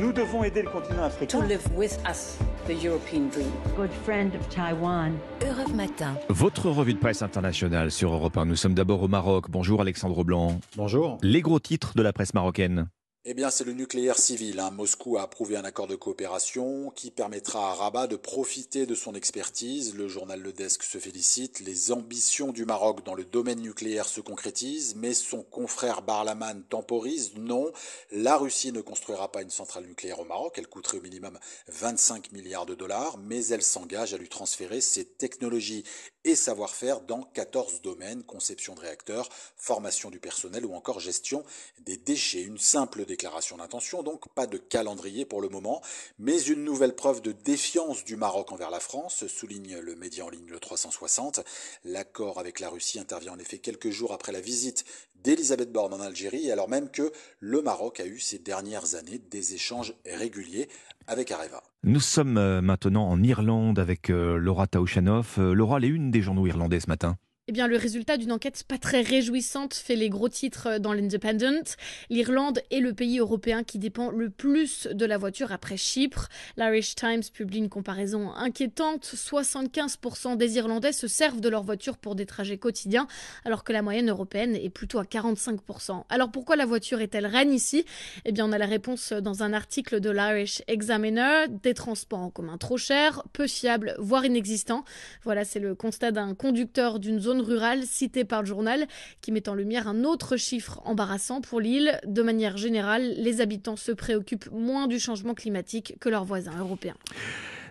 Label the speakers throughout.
Speaker 1: Nous devons aider le continent africain.
Speaker 2: to live with us the European dream.
Speaker 3: good friend of Taiwan.
Speaker 4: Europe Matin.
Speaker 5: Votre revue de presse internationale sur Europe 1. Nous sommes d'abord au Maroc. Bonjour Alexandre Blanc.
Speaker 6: Bonjour.
Speaker 5: Les gros titres de la presse marocaine.
Speaker 7: Eh bien, c'est le nucléaire civil. hein. Moscou a approuvé un accord de coopération qui permettra à Rabat de profiter de son expertise. Le journal Le Desk se félicite. Les ambitions du Maroc dans le domaine nucléaire se concrétisent, mais son confrère Barlaman temporise. Non, la Russie ne construira pas une centrale nucléaire au Maroc. Elle coûterait au minimum 25 milliards de dollars, mais elle s'engage à lui transférer ses technologies et savoir-faire dans 14 domaines, conception de réacteurs, formation du personnel ou encore gestion des déchets. Une simple déclaration d'intention, donc pas de calendrier pour le moment, mais une nouvelle preuve de défiance du Maroc envers la France, souligne le média en ligne le 360. L'accord avec la Russie intervient en effet quelques jours après la visite d'Elisabeth Borne en Algérie, alors même que le Maroc a eu ces dernières années des échanges réguliers avec Areva.
Speaker 5: Nous sommes euh, maintenant en Irlande avec euh, Laura Taouchanoff. Euh, Laura, les unes des journaux irlandais ce matin.
Speaker 8: Eh bien, le résultat d'une enquête pas très réjouissante fait les gros titres dans l'Independent. L'Irlande est le pays européen qui dépend le plus de la voiture après Chypre. L'Irish Times publie une comparaison inquiétante. 75% des Irlandais se servent de leur voiture pour des trajets quotidiens, alors que la moyenne européenne est plutôt à 45%. Alors pourquoi la voiture est-elle reine ici? Eh bien, on a la réponse dans un article de l'Irish Examiner. Des transports en commun trop chers, peu fiables, voire inexistants. Voilà, c'est le constat d'un conducteur d'une zone rurale cité par le journal qui met en lumière un autre chiffre embarrassant pour l'île. De manière générale, les habitants se préoccupent moins du changement climatique que leurs voisins européens.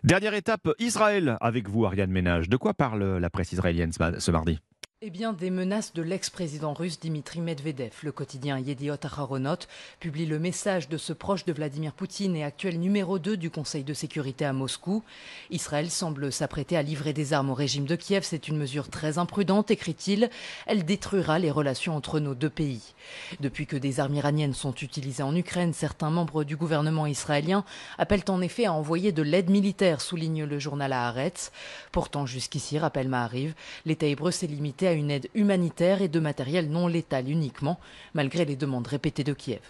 Speaker 5: Dernière étape, Israël avec vous, Ariane Ménage. De quoi parle la presse israélienne ce mardi?
Speaker 9: Eh bien, des menaces de l'ex-président russe Dimitri Medvedev. Le quotidien Yediot Aharonot publie le message de ce proche de Vladimir Poutine et actuel numéro 2 du Conseil de sécurité à Moscou. Israël semble s'apprêter à livrer des armes au régime de Kiev. C'est une mesure très imprudente, écrit-il. Elle détruira les relations entre nos deux pays. Depuis que des armes iraniennes sont utilisées en Ukraine, certains membres du gouvernement israélien appellent en effet à envoyer de l'aide militaire, souligne le journal Haaretz. Pourtant, jusqu'ici, rappelle Maariv, l'État hébreu s'est limité à une aide humanitaire et de matériel non létal uniquement, malgré les demandes répétées de Kiev.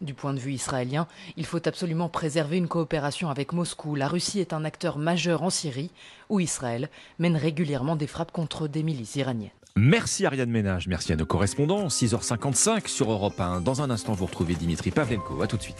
Speaker 9: Du point de vue israélien, il faut absolument préserver une coopération avec Moscou. La Russie est un acteur majeur en Syrie, où Israël mène régulièrement des frappes contre des milices iraniennes.
Speaker 5: Merci Ariane Ménage, merci à nos correspondants. 6h55 sur Europe 1. Dans un instant, vous retrouvez Dimitri Pavlenko. À tout de suite.